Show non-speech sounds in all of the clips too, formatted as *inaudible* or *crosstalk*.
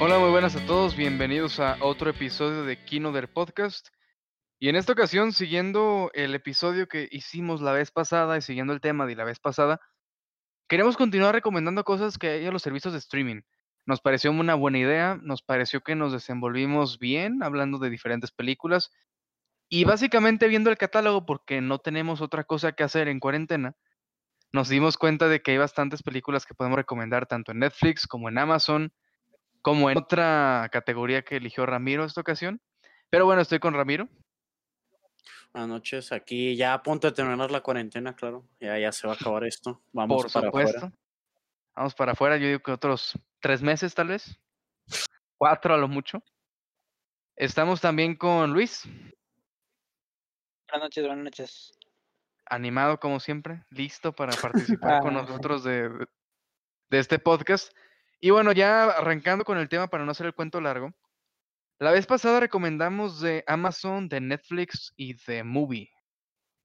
Hola, muy buenas a todos. Bienvenidos a otro episodio de Kino del Podcast. Y en esta ocasión, siguiendo el episodio que hicimos la vez pasada y siguiendo el tema de la vez pasada, queremos continuar recomendando cosas que hay en los servicios de streaming. Nos pareció una buena idea, nos pareció que nos desenvolvimos bien hablando de diferentes películas y básicamente viendo el catálogo porque no tenemos otra cosa que hacer en cuarentena, nos dimos cuenta de que hay bastantes películas que podemos recomendar tanto en Netflix como en Amazon, como en otra categoría que eligió Ramiro esta ocasión. Pero bueno, estoy con Ramiro. Buenas noches, aquí ya a punto de terminar la cuarentena, claro. Ya, ya se va a acabar esto. Vamos para afuera. Vamos para afuera, yo digo que otros tres meses tal vez. Cuatro a lo mucho. Estamos también con Luis. Buenas noches, buenas noches. Animado como siempre, listo para *laughs* participar con nosotros de, de este podcast. Y bueno, ya arrancando con el tema para no hacer el cuento largo. La vez pasada recomendamos de Amazon, de Netflix y de Movie.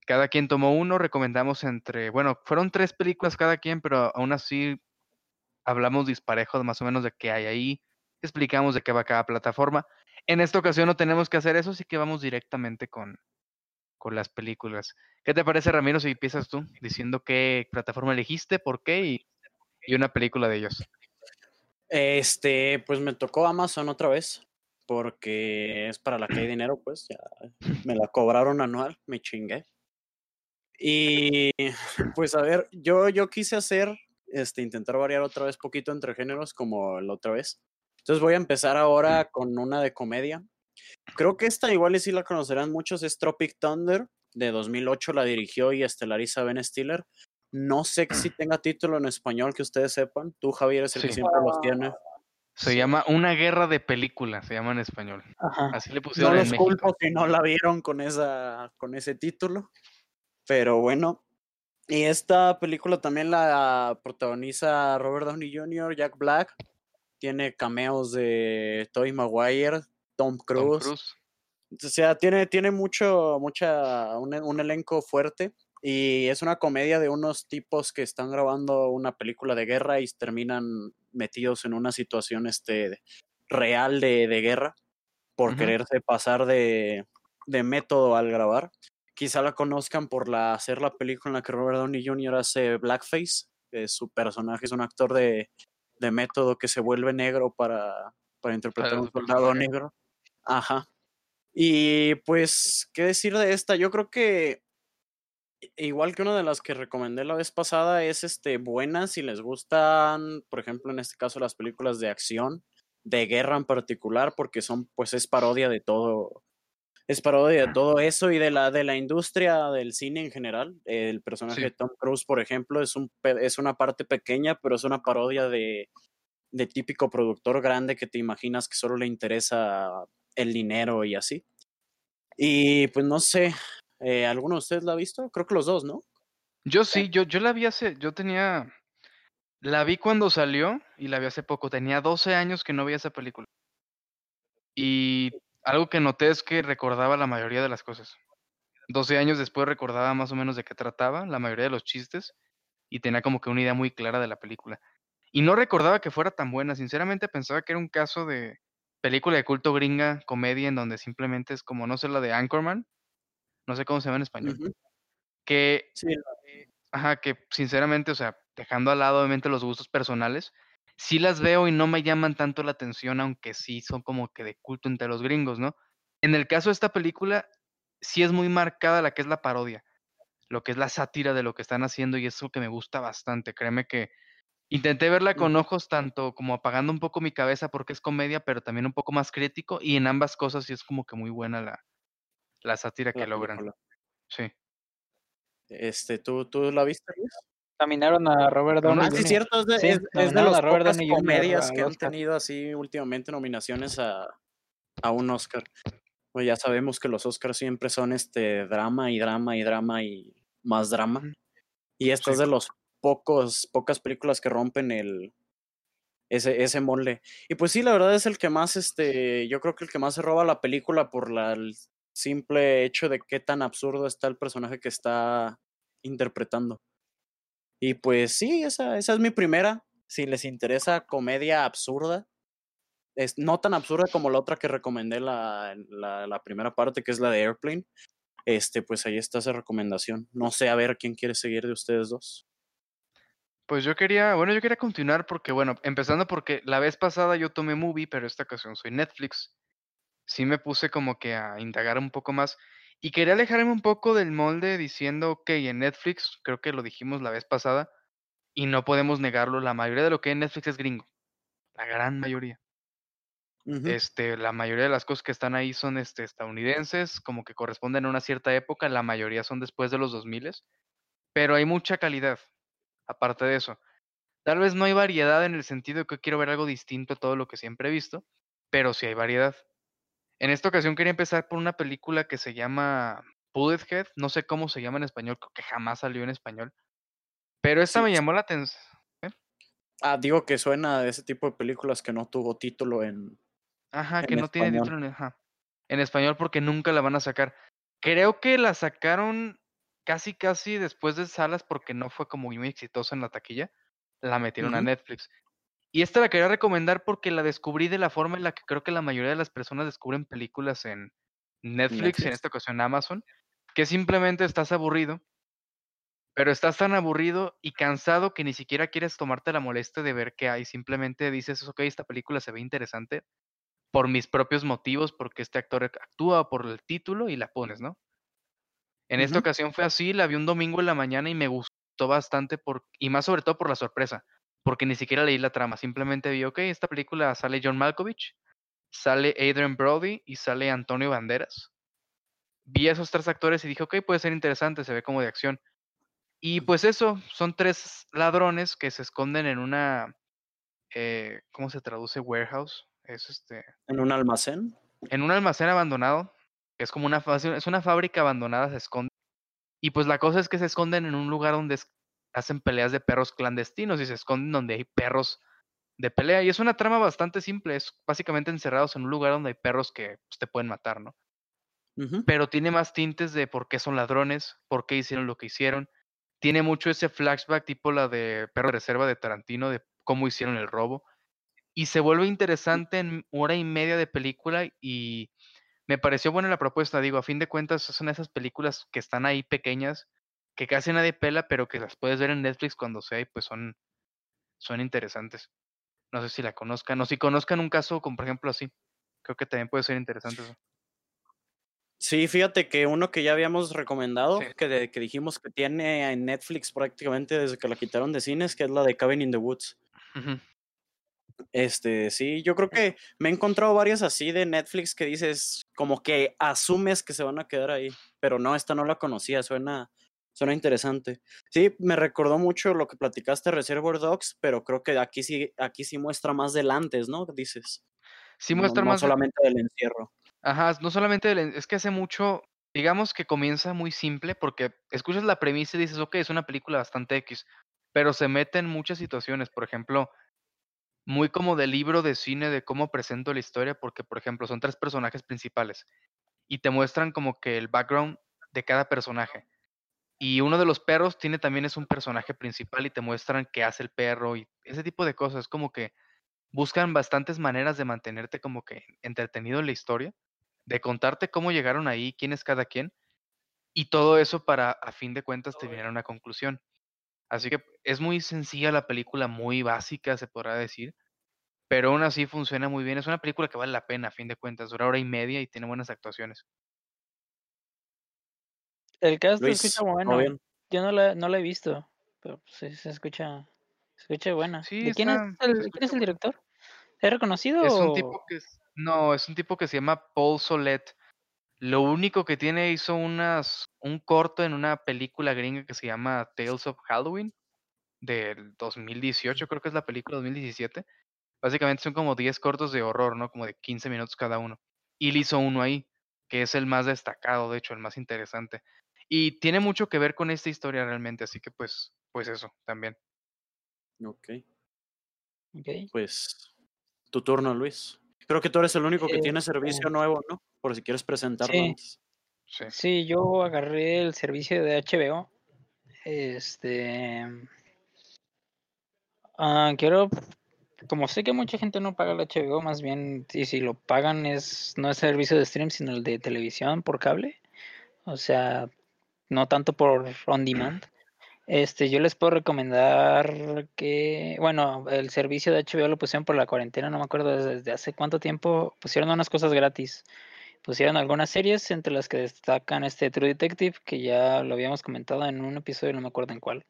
Cada quien tomó uno, recomendamos entre, bueno, fueron tres películas cada quien, pero aún así hablamos disparejos más o menos de qué hay ahí, explicamos de qué va cada plataforma. En esta ocasión no tenemos que hacer eso, así que vamos directamente con, con las películas. ¿Qué te parece, Ramiro, si empiezas tú diciendo qué plataforma elegiste, por qué y, y una película de ellos? Este, pues me tocó Amazon otra vez porque es para la que hay *clears throat* dinero, pues ya me la cobraron anual, me chingué. Y pues a ver, yo, yo quise hacer, este, intentar variar otra vez poquito entre géneros como la otra vez. Entonces voy a empezar ahora con una de comedia. Creo que esta igual y sí la conocerán muchos, es Tropic Thunder, de 2008 la dirigió y estelariza Ben Stiller. No sé si tenga título en español que ustedes sepan. Tú, Javier, es el que siempre los tiene. Se llama Una guerra de películas, se llama en español. Así le pusieron no en los culpo si no la vieron con, esa, con ese título. Pero bueno. Y esta película también la protagoniza Robert Downey Jr., Jack Black. Tiene cameos de Tobey Maguire, Tom Cruise. O sea, tiene, tiene mucho, mucha, un, un elenco fuerte. Y es una comedia de unos tipos que están grabando una película de guerra y terminan metidos en una situación este, real de, de guerra por quererse pasar de, de, método al grabar. Quizá la conozcan por la, hacer la película en la que Robert Downey Jr. hace Blackface. Que su personaje es un actor de, de método que se vuelve negro para, para interpretar a un soldado negro. Ajá. Y pues, ¿qué decir de esta? Yo creo que igual que una de las que recomendé la vez pasada, es este buena si les gustan, por ejemplo, en este caso las películas de acción, de guerra en particular, porque son, pues es parodia de todo, es parodia de todo eso y de la, de la industria del cine en general. El personaje de Tom Cruise, por ejemplo, es, un, es una parte pequeña, pero es una parodia de, de típico productor grande que te imaginas que solo le interesa el dinero y así. Y pues no sé, eh, ¿Alguno de ustedes la ha visto? Creo que los dos, ¿no? Yo sí, yo, yo la vi hace, yo tenía, la vi cuando salió y la vi hace poco, tenía 12 años que no veía esa película. Y algo que noté es que recordaba la mayoría de las cosas. 12 años después recordaba más o menos de qué trataba, la mayoría de los chistes, y tenía como que una idea muy clara de la película. Y no recordaba que fuera tan buena, sinceramente pensaba que era un caso de película de culto gringa, comedia, en donde simplemente es como, no sé, la de Anchorman, no sé cómo se llama en español. Que, ajá, que sinceramente, o sea, dejando al lado obviamente los gustos personales, sí las veo y no me llaman tanto la atención, aunque sí son como que de culto entre los gringos, ¿no? En el caso de esta película, sí es muy marcada la que es la parodia, lo que es la sátira de lo que están haciendo y es lo que me gusta bastante. Créeme que intenté verla con ojos tanto como apagando un poco mi cabeza porque es comedia, pero también un poco más crítico y en ambas cosas sí es como que muy buena la, la sátira que logran. Sí. Este, ¿tú, ¿Tú la viste, Luis? Caminaron a Robert Downey. Ah, sí, cierto, es de, es, de las pocas comedias que han tenido así últimamente nominaciones a, a un Oscar. Pues ya sabemos que los Oscars siempre son este drama y drama y drama y más drama. Y esta es de los pocos, pocas películas que rompen el ese, ese molde. Y pues sí, la verdad es el que más, este, yo creo que el que más se roba la película por la, simple hecho de qué tan absurdo está el personaje que está interpretando. Y pues sí, esa, esa es mi primera. Si les interesa comedia absurda, es no tan absurda como la otra que recomendé la, la, primera parte, que es la de Airplane. Este, pues ahí está esa recomendación. No sé, a ver quién quiere seguir de ustedes dos. Pues yo quería, bueno, yo quería continuar porque, bueno, empezando porque la vez pasada yo tomé movie, pero esta ocasión soy Netflix. Sí me puse como que a indagar un poco más y quería alejarme un poco del molde diciendo, ok, en Netflix, creo que lo dijimos la vez pasada, y no podemos negarlo, la mayoría de lo que hay en Netflix es gringo. La gran mayoría. Este, la mayoría de las cosas que están ahí son este, estadounidenses, como que corresponden a una cierta época, la mayoría son después de los 2000, pero hay mucha calidad, aparte de eso. Tal vez no hay variedad en el sentido de que quiero ver algo distinto a todo lo que siempre he visto, pero sí hay variedad. En esta ocasión quería empezar por una película que se llama Bullethead, no sé cómo se llama en español, creo que jamás salió en español, pero esta Sí, me llamó la atención. Ah, digo que suena de ese tipo de películas que no tuvo título en, Ajá, en que no tiene título en, ajá, en español porque nunca la van a sacar. Creo que la sacaron casi casi después de salas porque no fue como muy exitosa en la taquilla. La metieron a. Netflix. Y esta la quería recomendar porque la descubrí de la forma en la que creo que la mayoría de las personas descubren películas en Netflix, en esta ocasión Amazon, que simplemente estás aburrido, pero estás tan aburrido y cansado que ni siquiera quieres tomarte la molestia de ver qué hay. Simplemente dices, ok, esta película se ve interesante por mis propios motivos, porque este actor actúa por el título y la pones, ¿no? En esta ocasión fue así, la vi un domingo en la mañana y me gustó bastante por, y más sobre todo por la sorpresa, porque ni siquiera leí la trama, simplemente vi, ok, esta película sale John Malkovich, sale Adrian Brody y sale Antonio Banderas. Vi a esos tres actores y dije, ok, puede ser interesante, se ve como de acción. Y pues eso, son tres ladrones que se esconden en una, eh, ¿cómo se traduce? Warehouse. Es este, En un almacén. en un almacén abandonado, es como una, es una fábrica abandonada, se esconde. Y pues la cosa es que se esconden en un lugar donde es- hacen peleas de perros clandestinos y se esconden donde hay perros de pelea. Y es una trama bastante simple, es básicamente encerrados en un lugar donde hay perros que pues, te pueden matar, ¿no? Pero tiene más tintes de por qué son ladrones, por qué hicieron lo que hicieron. Tiene mucho ese flashback tipo la de Perro de Reserva de Tarantino, de cómo hicieron el robo. Y se vuelve interesante en hora y media de película y me pareció buena la propuesta. Digo, a fin de cuentas son esas películas que están ahí pequeñas, que casi nadie pela, pero que las puedes ver en Netflix cuando sea y pues son, son interesantes. No sé si la conozcan o si conozcan un caso como por ejemplo así. Creo que también puede ser interesante eso. Sí, fíjate que uno que ya habíamos recomendado, Sí. que, de- que dijimos que tiene en Netflix prácticamente desde que la quitaron de cines, que es la de Cabin in the Woods. Este, sí, yo creo que me he encontrado varias así de Netflix que dices, como que asumes que se van a quedar ahí, pero no, esta no la conocía, suena, suena interesante. Sí, me recordó mucho lo que platicaste Reservoir Dogs, pero creo que aquí sí, aquí sí muestra más del antes, ¿no? Dices, Sí no, muestra no más de- solamente del encierro. Ajá, no solamente el- es que hace mucho, digamos que comienza muy simple porque escuchas la premisa y dices, ok, es una película bastante X, pero se mete en muchas situaciones, por ejemplo, muy como de libro de cine de cómo presento la historia, porque por ejemplo son tres personajes principales y te muestran como que el background de cada personaje. Y uno de los perros tiene también es un personaje principal y te muestran qué hace el perro y ese tipo de cosas, como que buscan bastantes maneras de mantenerte como que entretenido en la historia de contarte cómo llegaron ahí, quién es cada quien, y todo eso para, a fin de cuentas, terminar una conclusión. Así que es muy sencilla la película, muy básica, se podrá decir, pero aún así funciona muy bien. Es una película que vale la pena, a fin de cuentas, dura hora y media y tiene buenas actuaciones. El cast se Luis, escucha ¿todo bueno. bien? Yo no la, no la he visto, pero sí se escucha, se escucha buena. Sí, ¿De quién es está, se el, quién escucha es el director? ¿Es reconocido Es un o tipo que es, no, es un tipo que se llama Paul Solet. Lo único que tiene hizo unas, un corto en una película gringa que se llama Tales of Halloween del 2018, creo que es la película 2017. Básicamente son como 10 cortos de horror, ¿no? Como de 15 minutos cada uno. Y él hizo uno ahí, que es el más destacado, de hecho, el más interesante. Y tiene mucho que ver con esta historia realmente, así que pues, pues eso, también. Ok, Ok. pues tu turno, Luis. Creo que tú eres el único que tiene Este, servicio nuevo, ¿no? Por si quieres presentarlo Sí. antes. Sí. Sí, yo agarré el servicio de HBO. Este. ah, quiero como sé que mucha gente no paga el HBO, más bien, y si lo pagan es no es servicio de stream, sino el de televisión por cable. O sea, no tanto por on demand. *clears throat* Este, yo les puedo recomendar que, bueno, el servicio de HBO lo pusieron por la cuarentena, no me acuerdo desde hace cuánto tiempo, pusieron unas cosas gratis. Pusieron algunas series, entre las que destacan este True Detective, que ya lo habíamos comentado en un episodio, no me acuerdo en cuál.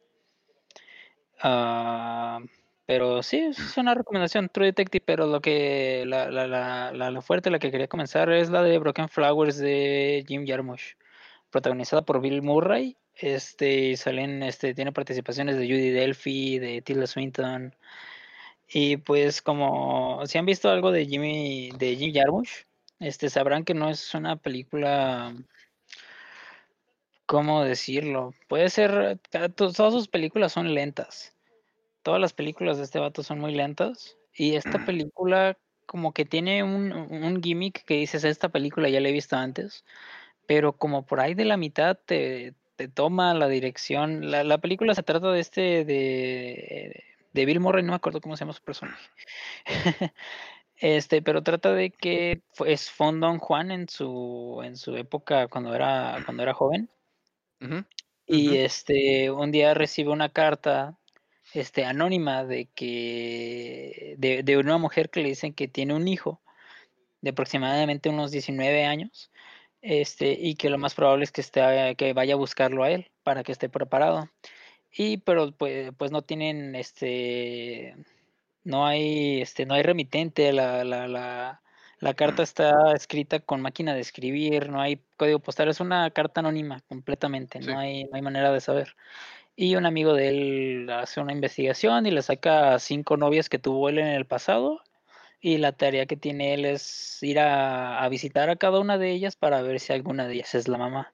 Ah, pero sí, es una recomendación, True Detective, pero lo que, la, la, la, la, fuerte, la que quería comenzar es la de Broken Flowers de Jim Jarmusch, protagonizada por Bill Murray. Este, salen, este, tiene participaciones de Judy Delphi, de Tilda Swinton. Y pues como si han visto algo de Jimmy, de Jim Jarmusch, este, sabrán que no es una película, ¿cómo decirlo? Puede ser, todas sus películas son lentas. Todas las películas de este vato son muy lentas. Y esta película como que tiene un, un gimmick que dices, esta película ya la he visto antes, pero como por ahí de la mitad te, te toma la dirección. La, la, película se trata de este, de, de Bill Murray, no me acuerdo cómo se llama su personaje. *laughs* Este, pero trata de que es Fondon Juan en su, en su época cuando era, cuando era joven. Y este, un día recibe una carta este, anónima de que de, de, una mujer que le dicen que tiene un hijo de aproximadamente unos 19 años este, y que lo más probable es que, esté, que vaya a buscarlo a él para que esté preparado. Y pero pues, pues no tienen este no hay, este, no hay remitente, la, la, la, la carta está escrita con máquina de escribir, no hay código postal, es una carta anónima completamente, no, hay, no hay manera de saber. Y un amigo de él hace una investigación y le saca cinco novias que tuvo él en el pasado. Y la tarea que tiene él es ir a, a visitar a cada una de ellas para ver si alguna de ellas es la mamá.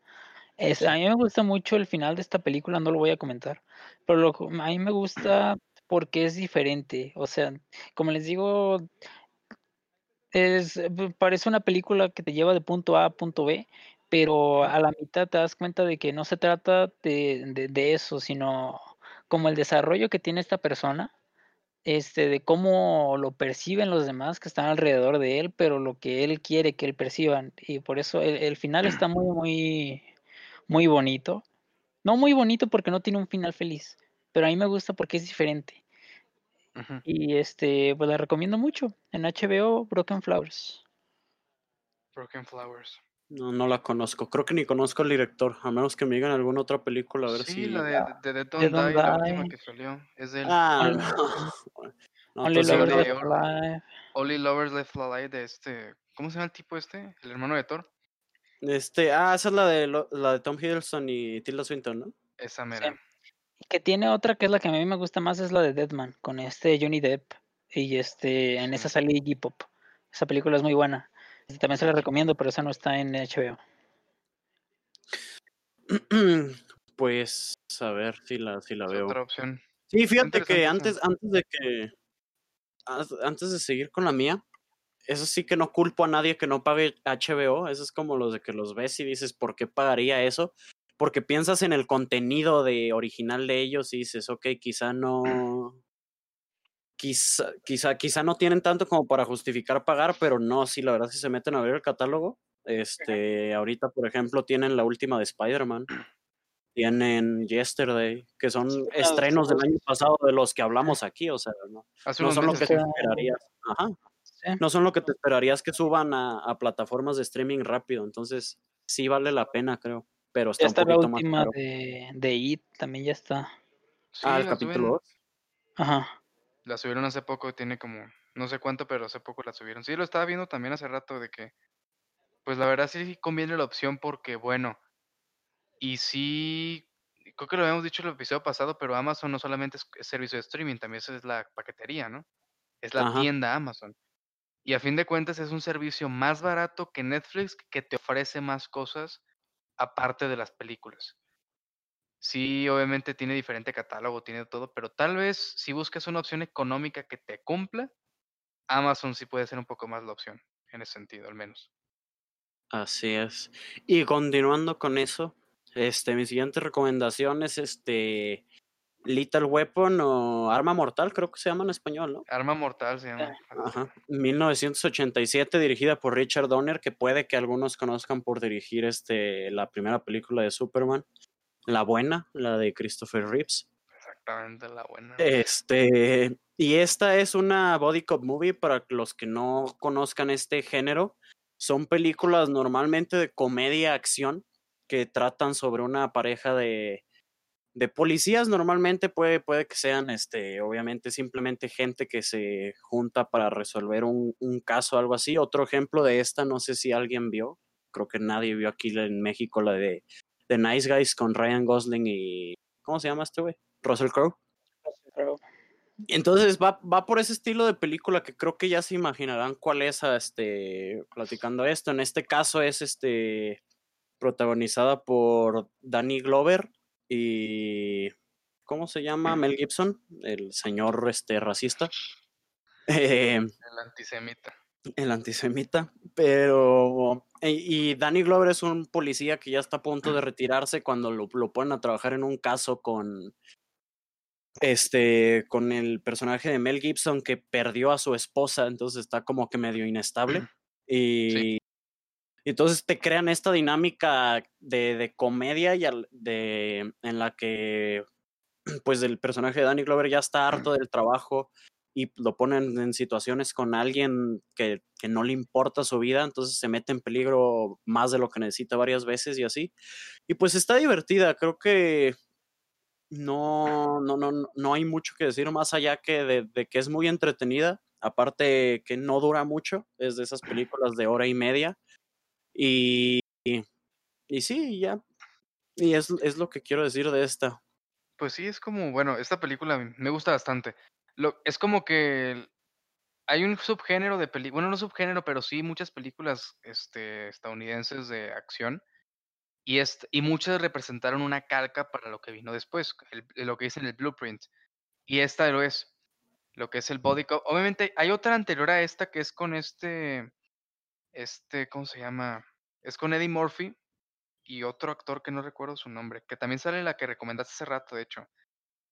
Es, a mí me gusta mucho el final de esta película, no lo voy a comentar, pero lo, a mí me gusta porque es diferente. O sea, como les digo, es, parece una película que te lleva de punto A a punto B, pero a la mitad te das cuenta de que no se trata de, de, de eso, sino como el desarrollo que tiene esta persona, este, de cómo lo perciben los demás que están alrededor de él, pero lo que él quiere que él perciban. Y por eso el, el final está muy, muy, muy bonito. No muy bonito porque no tiene un final feliz, pero a mí me gusta porque es diferente. Y este, pues la recomiendo mucho. En HBO, Broken Flowers. Broken Flowers. No, no la conozco. Creo que ni conozco al director, a menos que me digan alguna otra película, a ver Sí, si. la de, de, de Don't The Don't Die, la última que salió, es de él. Ah, no. *laughs* No, Only Lovers. Left Alive. Only Lovers Left Alive de este. ¿Cómo se llama el tipo este? El hermano de Thor. Este, ah, esa es la de lo- la de Tom Hiddleston y Tilda Swinton, ¿no? Esa mera. Y que tiene otra que es la que a mí me gusta más, es la de Deadman, con este Johnny Depp. Y este, en esa Sí. sale Iggy Pop. Esa película es muy buena. También se la recomiendo, pero esa no está en HBO. *clears throat* Pues, a ver si la, si la Es veo. otra opción. Sí, fíjate que antes, antes de que. Antes de seguir con la mía, eso sí que no culpo a nadie que no pague HBO. Eso es como los de que los ves y dices, ¿por qué pagaría eso? Porque piensas en el contenido de original de ellos y dices, ok, quizá no. Quizá, quizá, quizá no tienen tanto como para justificar pagar, pero no, sí, la verdad, si se meten a ver el catálogo, este, ahorita, por ejemplo, tienen la última de Spider-Man, *clears throat* tienen Yesterday, que son Sí, estrenos del año pasado de los que hablamos aquí, o sea, no, no son lo que te esperarías. Ajá, Sí. no son lo que te esperarías que suban a, a plataformas de streaming rápido, entonces sí vale la pena, creo, pero está Ya un la poquito más última caro. de, de It, también ya está. Ah, el la capítulo suben- 2. Ajá. La subieron hace poco, tiene como, no sé cuánto, pero hace poco la subieron. Sí, lo estaba viendo también hace rato de que, pues la verdad sí conviene la opción porque, bueno, y sí, creo que lo habíamos dicho en el episodio pasado, pero Amazon no solamente es, servicio de streaming, también es la paquetería, ¿no? Es la Ajá. tienda Amazon. Y a fin de cuentas es un servicio más barato que Netflix que te ofrece más cosas aparte de las películas. Sí, obviamente tiene diferente catálogo, tiene todo, pero tal vez si buscas una opción económica que te cumpla, Amazon sí puede ser un poco más la opción, en ese sentido, al menos. Así es. Y continuando con eso, este, mi siguiente recomendación es este Little Weapon o Arma Mortal, creo que se llama en español, ¿no? Arma Mortal se llama. Ajá. 1987, dirigida por Richard Donner, que puede que algunos conozcan por dirigir este, la primera película de Superman, la buena, la de Christopher Reeves. Exactamente, la buena. Este, y esta es una body cop movie para los que no conozcan este género. Son películas normalmente de comedia acción que tratan sobre una pareja de, de policías normalmente puede, puede que sean, este, obviamente, simplemente gente que se junta para resolver un, un caso o algo así. Otro ejemplo de esta, no sé si alguien vio, creo que nadie vio aquí en México la de The Nice Guys con Ryan Gosling y, ¿cómo se llama este güey? Russell Crowe. Entonces va, va por ese estilo de película que creo que ya se imaginarán cuál es, este, platicando esto. En este caso es, este, protagonizada por Danny Glover, y ¿cómo se llama? Mel Gibson, el señor este racista. El antisemita. El antisemita, pero y, Danny Glover es un policía que ya está a punto de retirarse cuando lo, lo ponen a trabajar en un caso con este con el personaje de Mel Gibson que perdió a su esposa, entonces está como que medio inestable y entonces te crean esta dinámica de, de comedia y de, en la que pues el personaje de Danny Glover ya está harto del trabajo y lo ponen en situaciones con alguien que, que, no le importa su vida, entonces se mete en peligro más de lo que necesita varias veces y así. Y pues está divertida, creo que no, no, no, no hay mucho que decir más allá que de, que es muy entretenida, aparte que no dura mucho, es de esas películas de hora y media y, y, sí, ya. Y es, es lo que quiero decir de esta. Pues sí, es como, bueno, esta película me gusta bastante. Lo, es como que hay un subgénero de películas, bueno, no subgénero, pero sí muchas películas este, estadounidenses de acción. Y, y muchas representaron una calca para lo que vino después, lo que en el blueprint. Y esta lo es, lo que es el body cop. Obviamente hay otra anterior a esta que es con este, este, ¿cómo se llama? Es con Eddie Murphy y otro actor que no recuerdo su nombre, que también sale la que recomendaste hace rato, de hecho.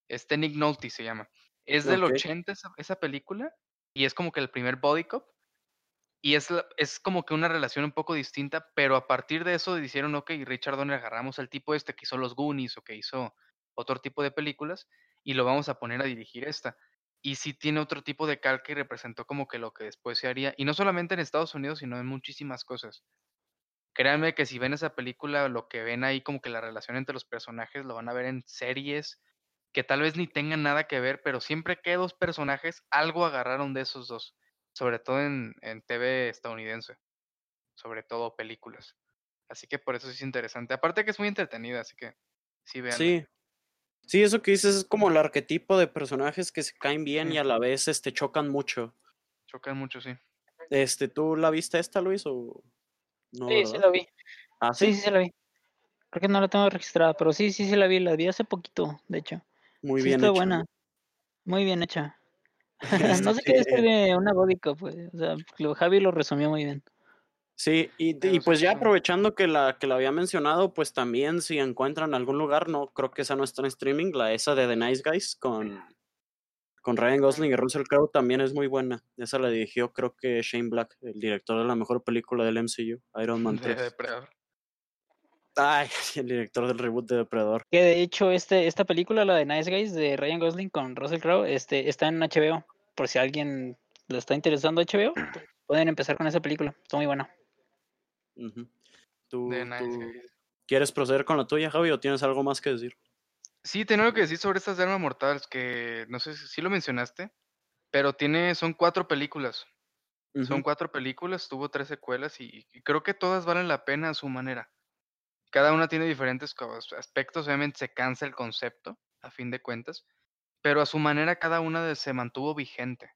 Este Nick Nolte se llama. Es del 80 esa, película y es como que el primer body cop. Y es, es como que una relación un poco distinta, pero a partir de eso dijeron, ok, Richard Donner agarramos al tipo este que hizo los Goonies o que hizo otro tipo de películas y lo vamos a poner a dirigir esta y sí tiene otro tipo de calca y representó como que lo que después se haría, y no solamente en Estados Unidos, sino en muchísimas cosas. Créanme que si ven esa película, lo que ven ahí como que la relación entre los personajes lo van a ver en series que tal vez ni tengan nada que ver, pero siempre que dos personajes, algo agarraron de esos dos, sobre todo en, en TV estadounidense, sobre todo películas. Así que por eso es interesante. Aparte que es muy entretenida, así que sí vean. Sí, Sí, eso que dices es como el arquetipo de personajes que se caen bien y a la vez este, chocan mucho. Chocan mucho, sí. Este, ¿Tú la viste esta, Luis? O... No, sí, sí la vi. ¿Ah, sí? sí, sí, la vi. Creo que no la tengo registrada, pero sí, sí, sí la vi. La vi hace poquito, de hecho. Muy bien hecha. buena. Muy bien hecha. *laughs* *laughs* no sé qué decir de una body pues. O sea, Javi lo resumió muy bien. Sí, y, pues ya aprovechando que la, que la había mencionado, pues también si encuentran algún lugar, no creo que esa no está en streaming, la esa de The Nice Guys con, con Ryan Gosling y Russell Crowe también es muy buena. Esa la dirigió creo que Shane Black, el director de la mejor película del MCU, Iron Man *laughs* 3. Ay, *laughs* el director del reboot de Depredador. Que de hecho este, esta película, la de Nice Guys de Ryan Gosling con Russell Crowe, este, está en HBO. Por si alguien le está interesando HBO, *clears throat* pueden empezar con esa película. Está muy buena. ¿Tú, quieres proceder con la tuya, Javi, o tienes algo más que decir? Sí, tengo algo que decir sobre estas de Arma Mortal, que no sé si lo mencionaste, pero tiene, son cuatro películas. Son cuatro películas, tuvo tres secuelas y, creo que todas valen la pena a su manera. Cada una tiene diferentes aspectos, obviamente se cansa el concepto, a fin de cuentas, pero a su manera cada una se mantuvo vigente.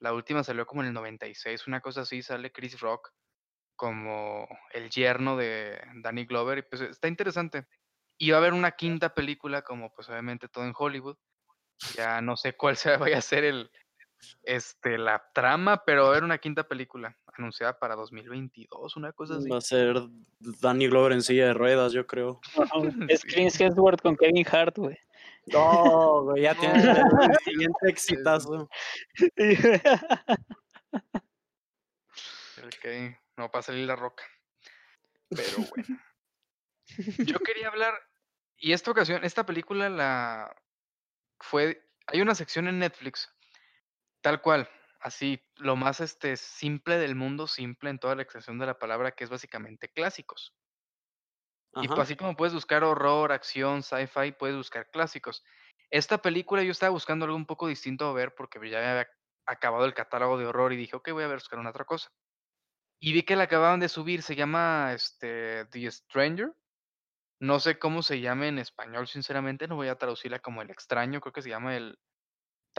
La última salió como en el 96, una cosa así, sale Chris Rock como el yerno de Danny Glover y pues está interesante. Y va a haber una quinta película como pues obviamente todo en Hollywood. Ya no sé cuál sea, vaya a ser el este la trama, pero va a haber una quinta película anunciada para 2022, una cosa así. Va a ser Danny Glover en silla de ruedas, yo creo. *laughs* *laughs* es Chris Hemsworth con Kevin Hart, güey. No, güey, ya tiene el *laughs* siguiente exitazo. ok, no va a salir la roca. Pero bueno. Yo quería hablar, y esta ocasión, esta película la fue, hay una sección en Netflix, tal cual, así, lo más este, simple del mundo, simple en toda la extensión de la palabra, que es básicamente clásicos. Y pues así como puedes buscar horror, acción, sci-fi, puedes buscar clásicos. Esta película yo estaba buscando algo un poco distinto a ver porque ya había acabado el catálogo de horror y dije, ok, voy a buscar una otra cosa. Y vi que la acababan de subir, se llama este, The Stranger. No sé cómo se llama en español, sinceramente, no voy a traducirla como el extraño, creo que se llama el,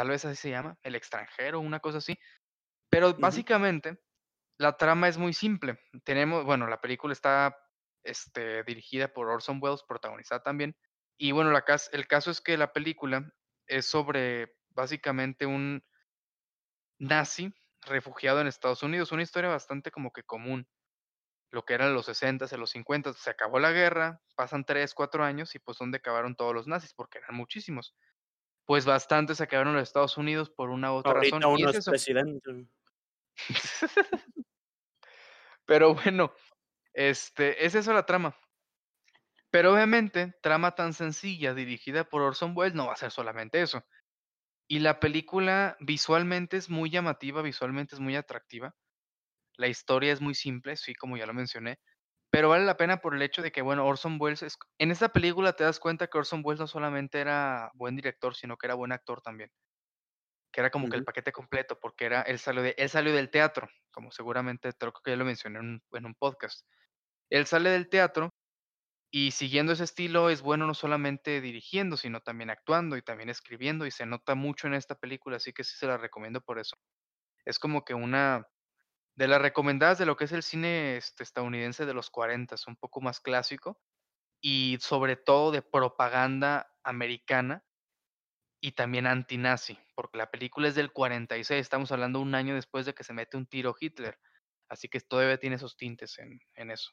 tal vez así se llama, el extranjero, una cosa así. Pero básicamente, la trama es muy simple. Tenemos, bueno, la película está este, dirigida por Orson Welles, protagonizada también. Y bueno, la, el caso es que la película es sobre básicamente un nazi refugiado en Estados Unidos, una historia bastante como que común lo que eran los 60 s los 50 se acabó la guerra, pasan 3, 4 años y pues donde acabaron todos los nazis, porque eran muchísimos. Pues bastantes se acabaron en los Estados Unidos por una u otra razón. Uno es, presidente. *laughs* Pero bueno, este, es eso la trama. Pero obviamente, trama tan sencilla dirigida por Orson Welles no va a ser solamente eso. Y la película visualmente es muy llamativa, visualmente es muy atractiva. La historia es muy simple, sí, como ya lo mencioné, pero vale la pena por el hecho de que, bueno, Orson Welles, es, en esta película te das cuenta que Orson Welles no solamente era buen director, sino que era buen actor también, que era como que el paquete completo, porque era, él salió, de, él salió del teatro, como seguramente creo que ya lo mencioné en un, en un podcast. Él sale del teatro y siguiendo ese estilo es bueno no solamente dirigiendo, sino también actuando y también escribiendo y se nota mucho en esta película, así que sí se la recomiendo por eso. Es como que una de las recomendadas de lo que es el cine este, estadounidense de los 40, un poco más clásico, y sobre todo de propaganda americana y también antinazi, porque la película es del 46, estamos hablando un año después de que se mete un tiro Hitler, así que todavía tiene esos tintes en, en eso.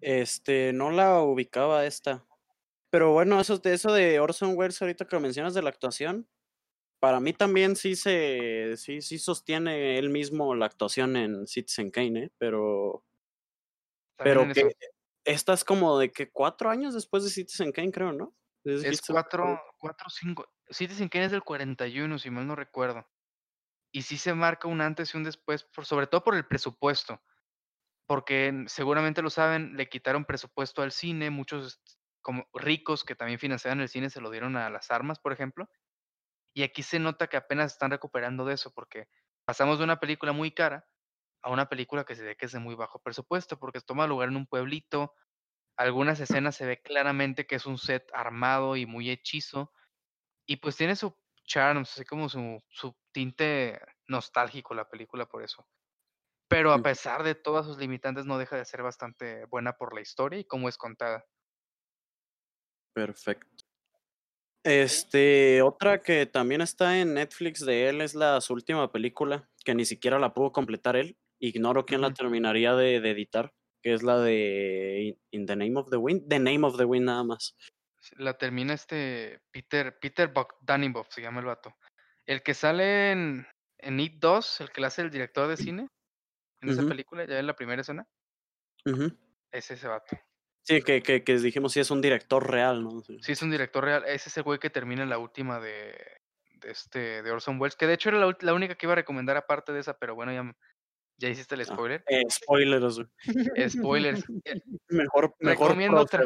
Este, no la ubicaba esta. Pero bueno, eso, eso de Orson Welles, ahorita que mencionas de la actuación, para mí también sí se sí, sí sostiene él mismo la actuación en Citizen Kane, ¿eh? pero pero que esta es como de que cuatro años después de Citizen Kane, creo, ¿no? Es, cuatro, cuatro, cinco. Citizen Kane es del 41, si mal no recuerdo. Y sí se marca un antes y un después, por, sobre todo por el presupuesto. Porque seguramente lo saben, le quitaron presupuesto al cine, muchos como ricos que también financiaban el cine se lo dieron a las armas, por ejemplo. Y aquí se nota que apenas están recuperando de eso, porque pasamos de una película muy cara a una película que se ve que es de muy bajo presupuesto, porque toma lugar en un pueblito. Algunas *laughs* escenas se ve claramente que es un set armado y muy hechizo. Y pues tiene su charm, así como su, su tinte nostálgico la película por eso. Pero a pesar de todas sus limitantes, no deja de ser bastante buena por la historia y cómo es contada. Perfecto. Este, otra que también está en Netflix de él es la su última película, que ni siquiera la pudo completar él. Ignoro quién la terminaría de, editar, que es la de In the Name of the Wind, The Name of the Wind nada más. La termina este Peter, Peter Bogdanibov, se llama el vato. El que sale en, en It 2, el que le hace el director de cine, en esa película, ya en la primera escena. Es ese vato. Sí, que, que, que, dijimos sí es un director real, ¿no? Sí. es un director real. Ese es el güey que termina en la última de, de, este, de Orson Welles, que de hecho era la, la, única que iba a recomendar aparte de esa, pero bueno, ya, ya hiciste el ah, spoiler. eh, spoilers. Spoilers. *laughs* Mejor, mejor recomiendo otra.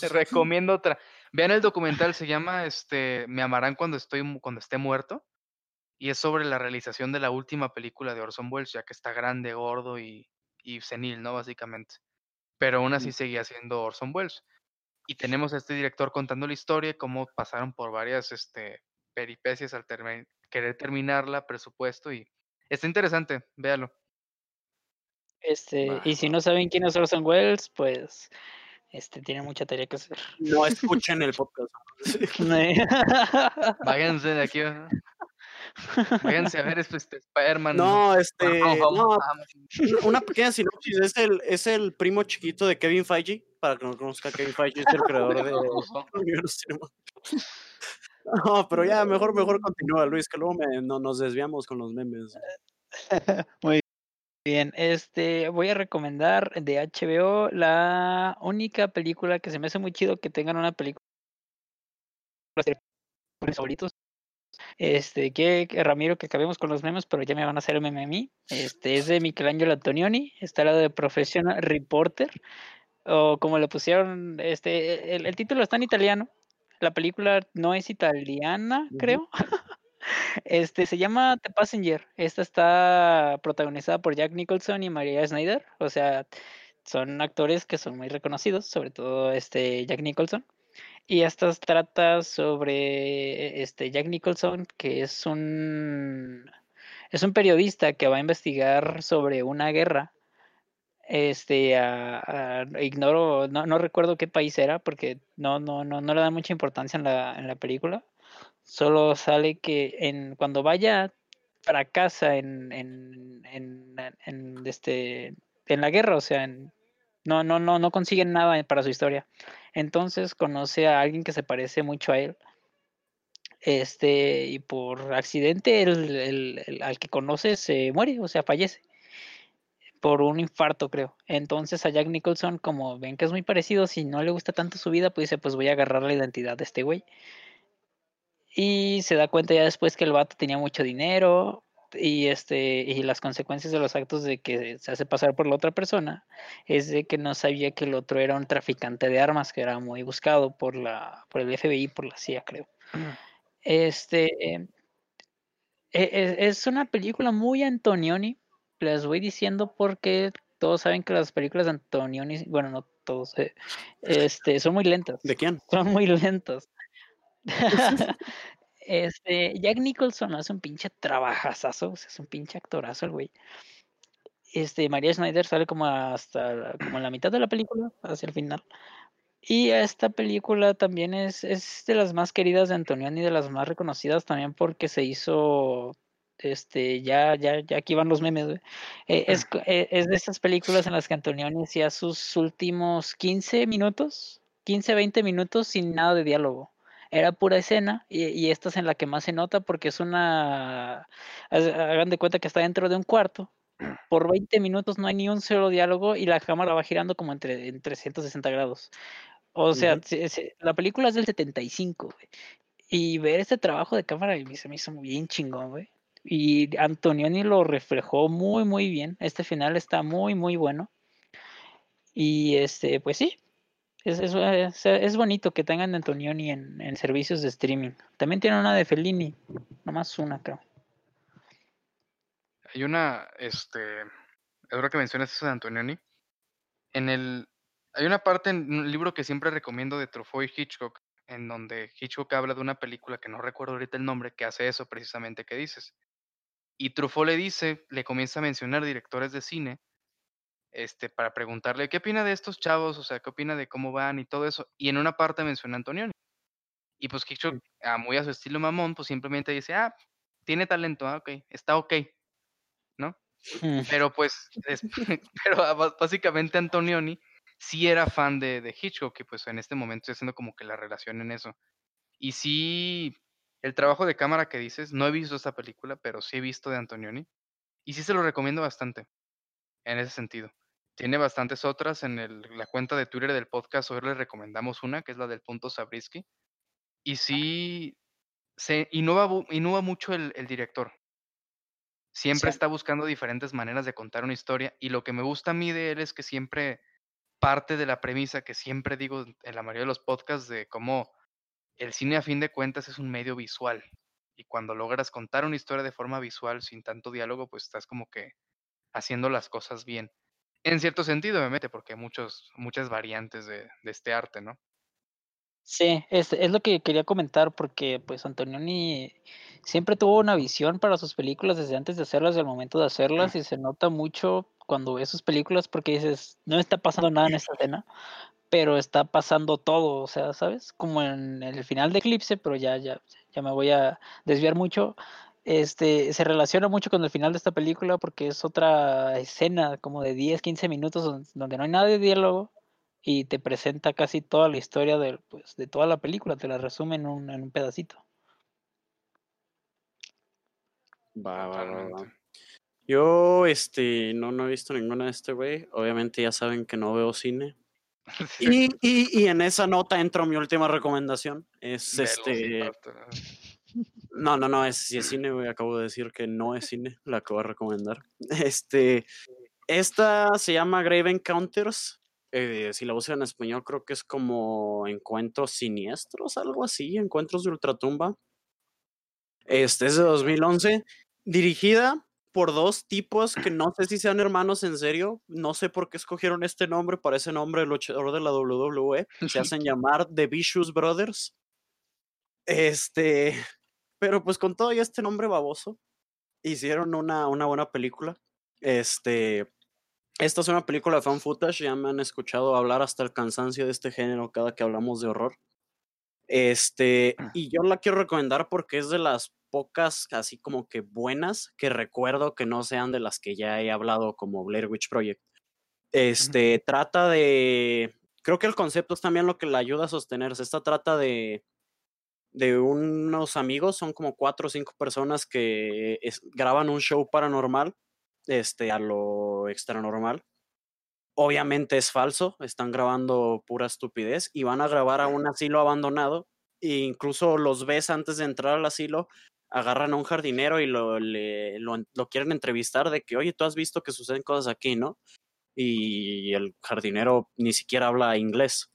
Te *laughs* recomiendo otra. Vean el documental, se llama este Me amarán cuando estoy cuando esté muerto. Y es sobre la realización de la última película de Orson Welles, ya que está grande, gordo y, y senil, ¿no? Básicamente pero aún así seguía siendo Orson Welles. Y tenemos a este director contando la historia, cómo pasaron por varias este, peripecias al querer terminarla, presupuesto, y está interesante, véalo. Este, y si no saben quién es Orson Welles, pues este tiene mucha tarea que hacer. No escuchen el podcast. *laughs* *laughs* Váyanse de aquí. Váyanse a ver este Spider-Man. No, este. una pequeña sinopsis. Es el, es el primo chiquito de Kevin Feige. para que no conozca Kevin Feige es el *laughs* creador de *laughs* No, pero ya, mejor, mejor continúa, Luis, que luego no, nos desviamos con los memes. *laughs* Muy bien, este, voy a recomendar de HBO la única película que se me hace muy chido que tengan una película favoritos. Este, que, Ramiro, que acabemos con los memes, pero ya me van a hacer meme a mí. Este, es de Michelangelo Antonioni, está la de Professional Reporter, o como le pusieron, este, el, título está en italiano, la película no es italiana, creo. *laughs* Este se llama The Passenger. Esta está protagonizada por Jack Nicholson y Maria Snyder. O sea, son actores que son muy reconocidos, sobre todo este Jack Nicholson. Y esta trata sobre este Jack Nicholson, que es un es un periodista que va a investigar sobre una guerra. Este, ignoro, no, no, recuerdo qué país era, porque no, no, no, no le dan mucha importancia en la, en la película. Solo sale que en cuando vaya para casa en, en, en, en, este, en la guerra, o sea, en, no, no, no, no consiguen nada para su historia. Entonces conoce a alguien que se parece mucho a él. Este, y por accidente el, al que conoce se muere, o sea, fallece. Por un infarto, creo. Entonces a Jack Nicholson, como ven que es muy parecido, si no le gusta tanto su vida, pues dice, pues voy a agarrar la identidad de este güey. Y se da cuenta ya después que el vato tenía mucho dinero, y este y las consecuencias de los actos de que se hace pasar por la otra persona es de que no sabía que el otro era un traficante de armas que era muy buscado por la por el FBI por la CIA creo. Este e, e, es, una película muy Antonioni les voy diciendo porque todos saben que las películas de Antonioni bueno no todos eh, *laughs* este son muy lentas de quién son muy lentas *laughs* *laughs* Este, Jack Nicholson hace un pinche trabajazazo, es un pinche actorazo el güey. Este, María Schneider sale como hasta como la mitad de la película, hacia el final. Y esta película también es, es de las más queridas de Antonioni y de las más reconocidas también porque se hizo este, ya, ya, ya aquí van los memes, eh, es, eh, es, de esas películas en las que Antonioni hacía sus últimos 15 minutos, 15, 20 minutos sin nada de diálogo era pura escena y, esta es en la que más se nota porque es una, hagan de cuenta que está dentro de un cuarto, por 20 minutos no hay ni un solo diálogo y la cámara va girando como entre, en 360 grados. O sea, la película es del 75, Y ver este trabajo de cámara se me hizo muy bien chingón, güey. Y Antonioni lo reflejó muy, muy bien. Este final está muy, muy bueno. Y este, pues sí, es, es, es, bonito que tengan Antonioni en, en servicios de streaming. También tiene una de Fellini, nomás una, creo. Hay una, este, ahora que mencionas eso de Antonioni, en el, hay una parte en un libro que siempre recomiendo de Truffaut y Hitchcock, en donde Hitchcock habla de una película que no recuerdo ahorita el nombre, que hace eso precisamente que dices. Y Truffaut le dice, le comienza a mencionar directores de cine este, para preguntarle qué opina de estos chavos, o sea, qué opina de cómo van y todo eso. Y en una parte menciona a Antonioni. Y pues Hitchcock, ah, muy a su estilo mamón, pues simplemente dice, ah, tiene talento, ah, ok, está ok, ¿no? *laughs* Pero pues, *laughs* pero básicamente Antonioni sí era fan de, de Hitchcock, y pues en este momento estoy haciendo como que la relación en eso. Y sí, el trabajo de cámara que dices, no he visto esta película, pero sí he visto de Antonioni. Y sí se lo recomiendo bastante en ese sentido. Tiene bastantes otras. En el, la cuenta de Twitter del podcast hoy les recomendamos una, que es la del punto Sabrisky. Y sí, se innova, innova mucho el, director. Siempre está buscando diferentes maneras de contar una historia. Y lo que me gusta a mí de él es que siempre parte de la premisa que siempre digo en la mayoría de los podcasts de cómo el cine a fin de cuentas es un medio visual. Y cuando logras contar una historia de forma visual sin tanto diálogo, pues estás como que haciendo las cosas bien. En cierto sentido, me mete, porque hay muchos, muchas variantes de, este arte, ¿no? Sí, es, es, lo que quería comentar, porque pues Antonioni siempre tuvo una visión para sus películas desde antes de hacerlas, desde el momento de hacerlas, y se nota mucho cuando ves sus películas porque dices, no está pasando nada en esta *laughs* escena, pero está pasando todo, o sea, ¿sabes? Como en el final de Eclipse, pero ya, ya, ya me voy a desviar mucho este, se relaciona mucho con el final de esta película porque es otra escena como de 10, 15 minutos donde no hay nada de diálogo y te presenta casi toda la historia de, pues, de toda la película, te la resume en un, en un pedacito. Va, va, va, Yo, este, no, no he visto ninguna de este güey. Obviamente ya saben que no veo cine. *laughs* Y, y, y, en esa nota entro mi última recomendación. Es este. No, no, no, es, si es cine, güey. Acabo de decir que no es cine. La acabo de recomendar. Este. Esta se llama Grave Encounters. Eh, si la buscan en español, creo que es como Encuentros Siniestros, algo así. Encuentros de Ultratumba. Este es de 2011 dirigida por dos tipos que no sé si sean hermanos en serio. No sé por qué escogieron este nombre para ese nombre el luchador de la WWE. Se *laughs* hacen llamar The Vicious Brothers. Este, pero pues con todo y este nombre baboso, hicieron una, una buena película. Este, esta es una película de fan footage, ya me han escuchado hablar hasta el cansancio de este género cada que hablamos de horror. Este, ah. y yo la quiero recomendar porque es de las pocas así como que buenas que recuerdo que no sean de las que ya he hablado como Blair Witch Project. Este trata de creo que el concepto es también lo que le ayuda a sostenerse. Esta trata de de unos amigos, son como cuatro o cinco personas que graban un show paranormal, este, a lo extra normal. Obviamente es falso, están grabando pura estupidez y van a grabar a un asilo abandonado e incluso los ves antes de entrar al asilo agarran a un jardinero y lo, lo, quieren entrevistar de que, oye, tú has visto que suceden cosas aquí, ¿no? Y el jardinero ni siquiera habla inglés.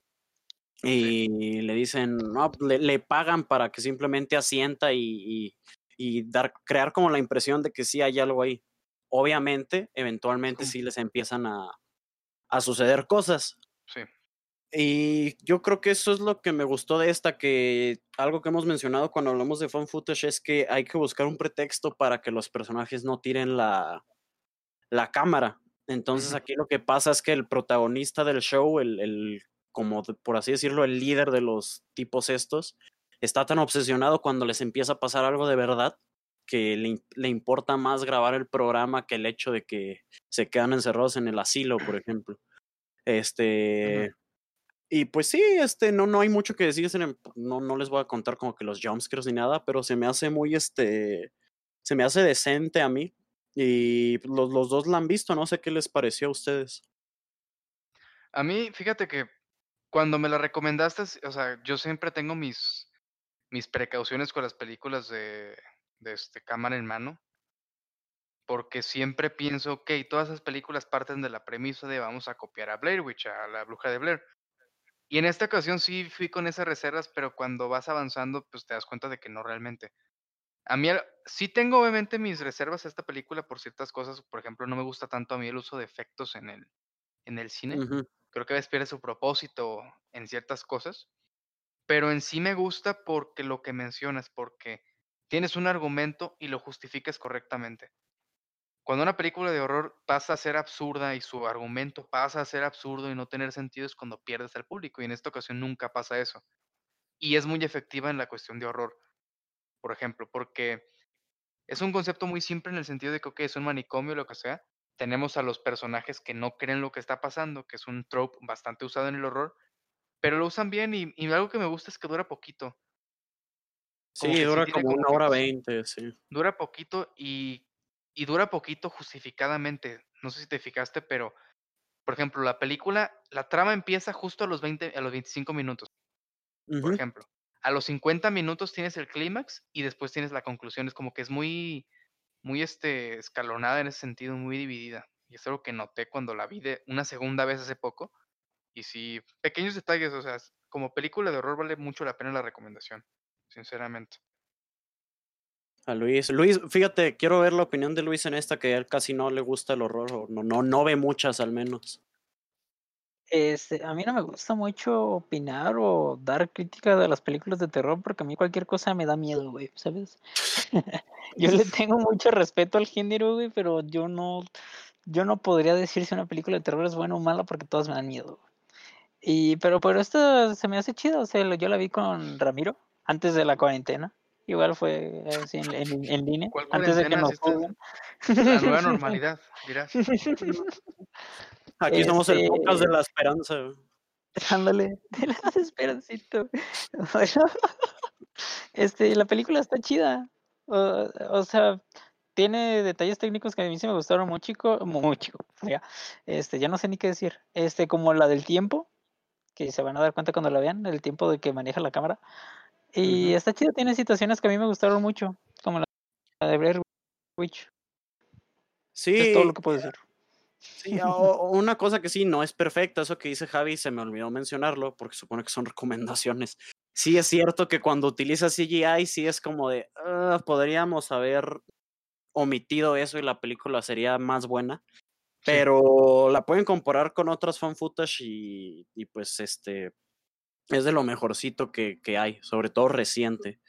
Y le dicen, no, le, pagan para que simplemente asienta y, y, dar, crear como la impresión de que sí hay algo ahí. Obviamente, eventualmente sí les empiezan a, a suceder cosas. Sí. Y yo creo que eso es lo que me gustó de esta, que algo que hemos mencionado cuando hablamos de fan footage es que hay que buscar un pretexto para que los personajes no tiren la, la cámara. Entonces aquí lo que pasa es que el protagonista del show, el, el como por así decirlo, el líder de los tipos estos, está tan obsesionado cuando les empieza a pasar algo de verdad que le, le importa más grabar el programa que el hecho de que se quedan encerrados en el asilo, por ejemplo. Este, y pues sí, este, no, no hay mucho que decir, no, no les voy a contar como que los jumpscares ni nada, pero se me hace muy, este, se me hace decente a mí. Y los, los dos la han visto, no sé qué les pareció a ustedes. A mí, fíjate que cuando me la recomendaste, o sea, yo siempre tengo mis, mis precauciones con las películas de, este, cámara en mano, porque siempre pienso, ok, todas esas películas parten de la premisa de vamos a copiar a Blair Witch, a la bruja de Blair. Y en esta ocasión sí fui con esas reservas, pero cuando vas avanzando, pues te das cuenta de que no realmente. A mí sí tengo obviamente mis reservas a esta película por ciertas cosas. Por ejemplo, no me gusta tanto a mí el uso de efectos en el, en el cine. Creo que a veces pierde su propósito en ciertas cosas. Pero en sí me gusta porque lo que mencionas, porque tienes un argumento y lo justificas correctamente. Cuando una película de horror pasa a ser absurda y su argumento pasa a ser absurdo y no tener sentido es cuando pierdes al público y en esta ocasión nunca pasa eso. Y es muy efectiva en la cuestión de horror, por ejemplo, porque es un concepto muy simple en el sentido de que, es un manicomio lo que sea. Tenemos a los personajes que no creen lo que está pasando, que es un trope bastante usado en el horror, pero lo usan bien y, algo que me gusta es que dura poquito. sí, dura como una hora veinte, sí. Dura poquito y y dura poquito justificadamente. No sé si te fijaste, pero, por ejemplo, la película, la trama empieza justo a los 20, a los 25 minutos. Por ejemplo, a los 50 minutos tienes el clímax y después tienes la conclusión. Es como que es muy, muy este, escalonada en ese sentido, muy dividida. Y es algo que noté cuando la vi de una segunda vez hace poco. Y sí, pequeños detalles, o sea, como película de horror vale mucho la pena la recomendación, sinceramente a Luis. Luis, fíjate, quiero ver la opinión de Luis en esta, que a él casi no le gusta el horror, o no, no, no ve muchas al menos. Este, a mí no me gusta mucho opinar o dar crítica de las películas de terror porque a mí cualquier cosa me da miedo, güey, ¿sabes? *laughs* yo le tengo mucho respeto al género, güey, pero yo no, yo no podría decir si una película de terror es buena o mala porque todas me dan miedo. Y, pero, pero esta se me hace chido, o sea, yo la vi con Ramiro antes de la cuarentena. Igual fue así en, en, línea. Antes de que nos La nueva *laughs* normalidad, dirás. *laughs* Aquí somos el podcast de este la esperanza. Ándale, *laughs* te la esperancito. *laughs* este, la película está chida. O, sea, tiene detalles técnicos que a mí sí me gustaron mucho, mucho. Ya, este, ya no sé ni qué decir. Este, como la del tiempo, que se van a dar cuenta cuando la vean, el tiempo de que maneja la cámara. Y está chida, tiene situaciones que a mí me gustaron mucho, como la de Blair Witch. Sí. Es todo lo que puedo decir. Sí, *laughs* una cosa que sí no es perfecta, eso que dice Javi, se me olvidó mencionarlo porque supone que son *laughs* recomendaciones. Sí es cierto que cuando utilizas CGI, sí es como de, ah, podríamos haber omitido eso y la película sería más buena, pero la pueden comparar con otras fan footage y, y, pues este es de lo mejorcito que, que hay, sobre todo reciente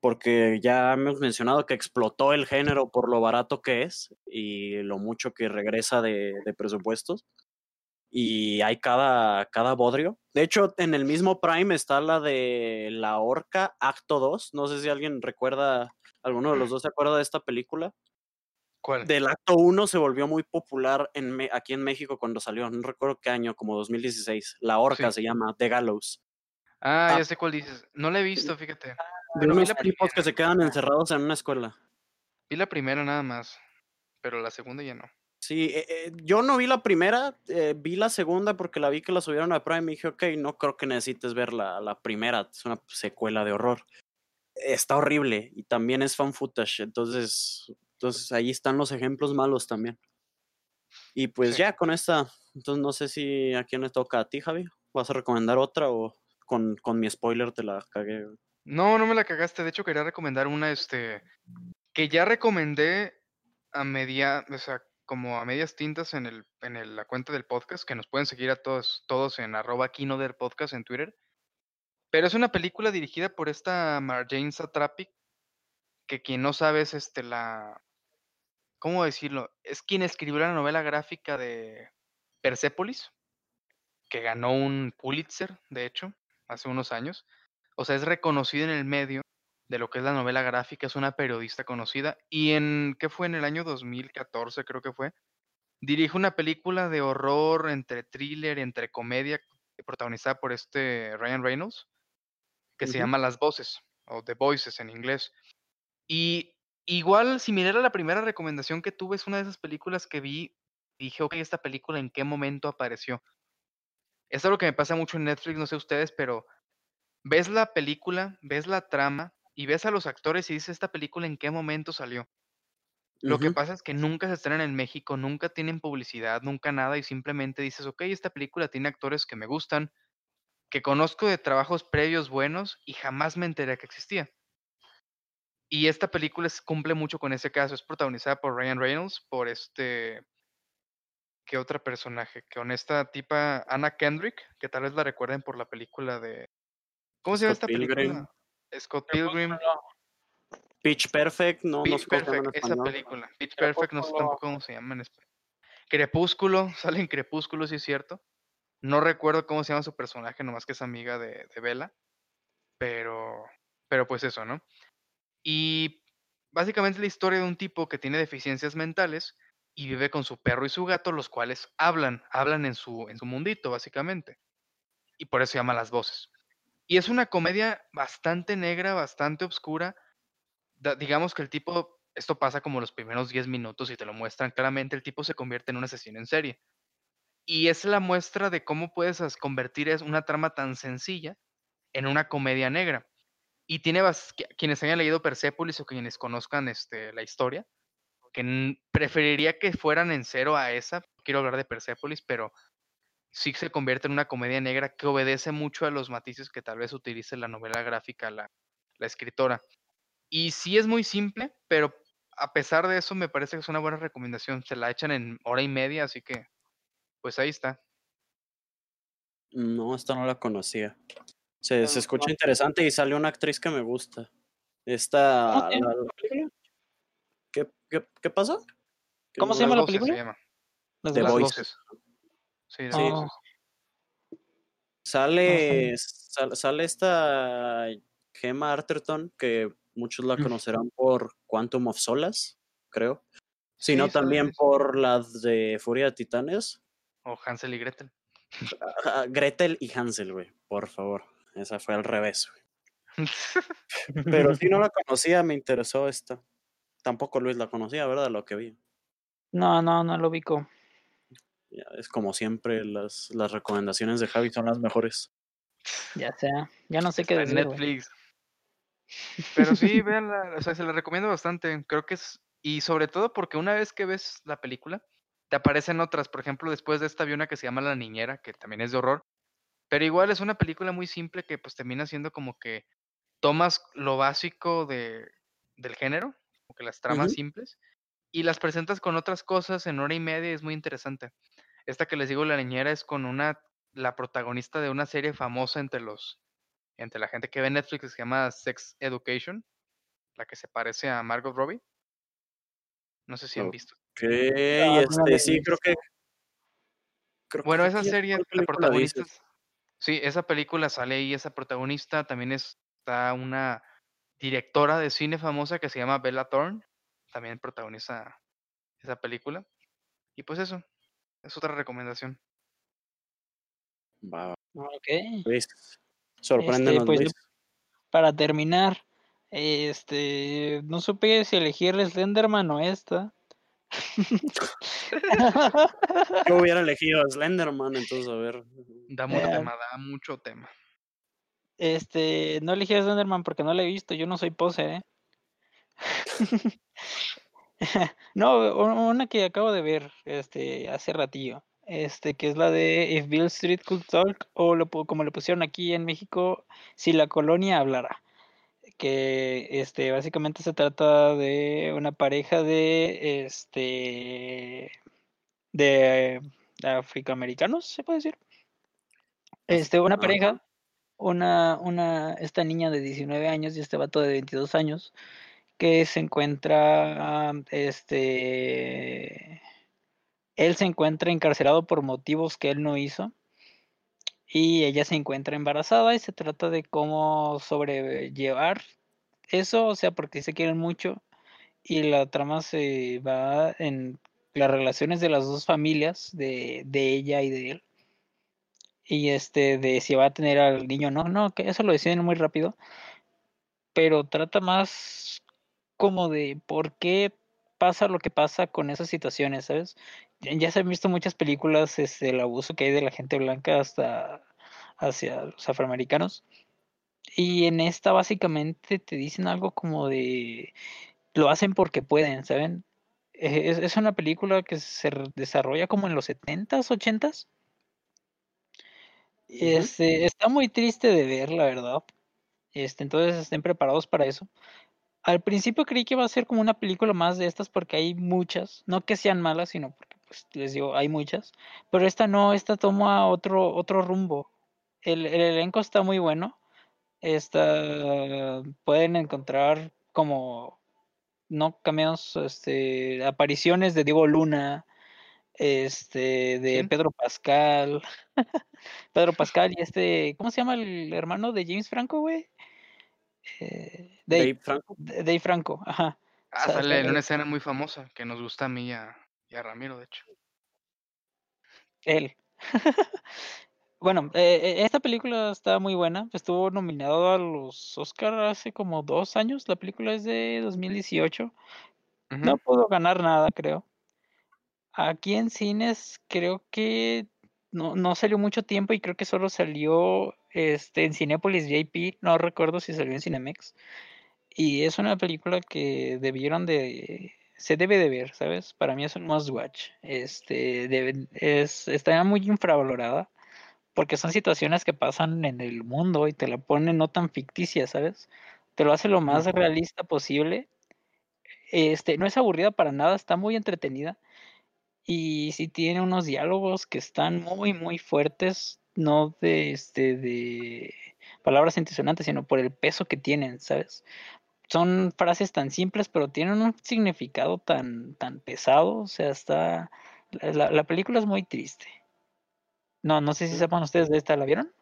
porque ya hemos mencionado que explotó el género por lo barato que es y lo mucho que regresa de, presupuestos. Y hay cada, cada bodrio. De hecho, en el mismo Prime está la de La Orca, Acto 2. No sé si alguien recuerda, alguno de los dos se acuerda de esta película. ¿Cuál? Del acto 1 se volvió muy popular en aquí en México cuando salió, no recuerdo qué año, como 2016. La Orca se llama, The Gallows. Ah, ya sé cuál dices. No la he visto, fíjate. De unos tipos que se quedan encerrados en una escuela. Vi la primera nada más, pero la segunda ya no. Sí, eh, eh, yo no vi la primera, eh, vi la segunda porque la vi que la subieron a Prime y dije, ok, no creo que necesites ver la, la primera, es una secuela de horror. Está horrible y también es fan footage, entonces, entonces ahí están los ejemplos malos también. Y pues ya con esta, entonces no sé si a quién le toca a ti, Javi. ¿Vas a recomendar otra o con, con mi spoiler te la cagué? No, no me la cagaste. De hecho, quería recomendar una, este, que ya recomendé a media, o sea, como a medias tintas en el, en la cuenta del podcast, que nos pueden seguir a todos, todos en arroba Podcast en Twitter. Pero es una película dirigida por esta Marjane Satrapi, que quien no sabe es este la. ¿Cómo decirlo? Es quien escribió la novela gráfica de Persepolis, que ganó un Pulitzer, de hecho, hace unos años o sea, es reconocida en el medio de lo que es la novela gráfica, es una periodista conocida y en, ¿qué fue? En el año 2014 creo que fue, dirige una película de horror entre thriller, entre comedia, protagonizada por este Ryan Reynolds, que se llama Las Voces, o The Voices en inglés. Y igual, similar a la primera recomendación que tuve, es una de esas películas que vi, dije, ok, esta película en qué momento apareció. Es algo que me pasa mucho en Netflix, no sé ustedes, pero ves la película, ves la trama y ves a los actores y dices, ¿esta película en qué momento salió? Lo que pasa es que nunca se estrenan en México, nunca tienen publicidad, nunca nada y simplemente dices, ok, esta película tiene actores que me gustan, que conozco de trabajos previos buenos y jamás me enteré que existía. Y esta película cumple mucho con ese caso, es protagonizada por Ryan Reynolds, por este... ¿Qué otra personaje? Con esta tipa Anna Kendrick, que tal vez la recuerden por la película de ¿Cómo se llama esta película? Scott Pilgrim. Pitch Perfect, no, Pitch Perfect, esa película. Pitch Perfect, no sé tampoco cómo se llama en español. Crepúsculo, *laughs* sale en Crepúsculo, sí es cierto. No recuerdo cómo se llama su personaje, nomás que es amiga de, de Bella. Pero, pero pues eso, ¿no? Y básicamente la historia de un tipo que tiene deficiencias mentales y vive con su perro y su gato, los cuales hablan, hablan en su, en su mundito, básicamente. Y por eso se llama las voces. Y es una comedia bastante negra, bastante oscura. digamos que el tipo, esto pasa como los primeros 10 minutos y te lo muestran claramente, el tipo se convierte en un asesino en serie. Y es la muestra de cómo puedes convertir una trama tan sencilla en una comedia negra. Y tiene quienes hayan leído Persepolis o quienes conozcan este, la historia, que preferiría que fueran en cero a esa. Quiero hablar de Persepolis, pero sí se convierte en una comedia negra que obedece mucho a los matices que tal vez utilice la novela gráfica la, la escritora. Y sí es muy simple, pero a pesar de eso me parece que es una buena recomendación. Se la echan en hora y media, así que pues ahí está. No, esta no la conocía. Se, se escucha interesante y sale una actriz que me gusta. Esta... ¿Qué, qué, qué pasó? ¿Cómo se llama la película? de Las voces. Sí, sí. Sale, sale esta Gemma Arterton, que muchos la conocerán por Quantum of Solas, creo. Sino también por las de Furia de Titanes. O Hansel y Gretel. Gretel y Hansel, güey, por favor. Esa fue al revés, güey. *laughs* Pero si no la conocía, me interesó esta. Tampoco Luis la conocía, ¿verdad? Lo que vi. No, no, no lo ubico. Ya, es como siempre, las, las recomendaciones de Javi son las mejores. Ya sea, ya no sé qué decir. Netflix. *laughs* Pero sí, véanla, o sea, se la recomiendo bastante. Creo que es, y sobre todo porque una vez que ves la película, te aparecen otras. Por ejemplo, después de esta vi una que se llama La Niñera, que también es de horror. Pero igual es una película muy simple que pues termina siendo como que tomas lo básico de, del género, como que las tramas simples, y las presentas con otras cosas en hora y media, es muy interesante. Esta que les digo, La Niñera, es con una, la protagonista de una serie famosa entre los, entre la gente que ve Netflix, que se llama Sex Education, la que se parece a Margot Robbie. No sé si han visto. Sí, este, sí, creo que. bueno, esa serie, la protagonista. Sí, esa película sale ahí, esa protagonista también está una directora de cine famosa que se llama Bella Thorne, también protagoniza esa película. Y pues eso, es otra recomendación. Va. Ok. Luis, sorpréndenos, este, pues, Para terminar, este, no supe si elegir Slenderman o esta. *laughs* Yo hubiera elegido a Slenderman, entonces a ver. Da mucho eh, tema, da mucho tema. Este, no elegí a Slenderman porque no la he visto, yo no soy pose, ¿eh? *laughs* *laughs* no, una que acabo de ver este hace ratillo, este que es la de If Bill Street Could Talk o como le pusieron aquí en México, si la colonia hablara que este básicamente se trata de una pareja de este de afroamericanos, se puede decir. Este, una pareja, una, una, esta niña de 19 años y este vato de 22 años, que se encuentra, este, él se encuentra encarcelado por motivos que él no hizo y ella se encuentra embarazada y se trata de cómo sobrellevar eso, o sea, porque se quieren mucho y la trama se va en las relaciones de las dos familias, de, de ella y de él. Y este, de si va a tener al niño no, no, que eso lo deciden muy rápido. Pero trata más como de por qué pasa lo que pasa con esas situaciones, ¿sabes? Ya se han visto muchas películas, este, el abuso que hay de la gente blanca hasta hacia los afroamericanos. Y en esta básicamente te dicen algo como de lo hacen porque pueden, ¿saben? Es, es una película que se desarrolla como en los 70s, 80s. Este, está muy triste de ver, la verdad. Este, entonces estén preparados para eso. Al principio creí que iba a ser como una película más de estas porque hay muchas, no que sean malas, sino porque pues les digo, hay muchas, pero esta no, esta toma otro otro rumbo. El, el elenco está muy bueno. Esta pueden encontrar como no cameos, este apariciones de Diego Luna, este, de Pedro Pascal. *laughs* Pedro Pascal y este, ¿cómo se llama el hermano de James Franco, güey? Eh, Dave, Franco. Dave Franco, ajá. Ah, sale en una escena muy famosa que nos gusta a mí y a, Ramiro, de hecho. Él. *laughs* bueno, eh, eh, esta película está muy buena. Estuvo nominado a los Oscar hace como dos años. La película es de 2018. No pudo ganar nada, creo. Aquí en cines creo que no, no salió mucho tiempo y creo que solo salió este, en Cinepolis JP, no recuerdo si salió en Cinemex. Y es una película que debieron de se debe de ver, ¿sabes? Para mí es un must watch. Este debe, es está muy infravalorada porque son situaciones que pasan en el mundo y te la ponen no tan ficticia, ¿sabes? Te lo hace lo más realista posible. Este, no es aburrida para nada, está muy entretenida y sí tiene unos diálogos que están muy, muy fuertes, no de, este, de palabras intencionantes, sino por el peso que tienen, ¿sabes? Son frases tan simples, pero tienen un significado tan, tan pesado, o sea, está... La, la película es muy triste. No, no sé si sepan ustedes de esta, ¿la vieron?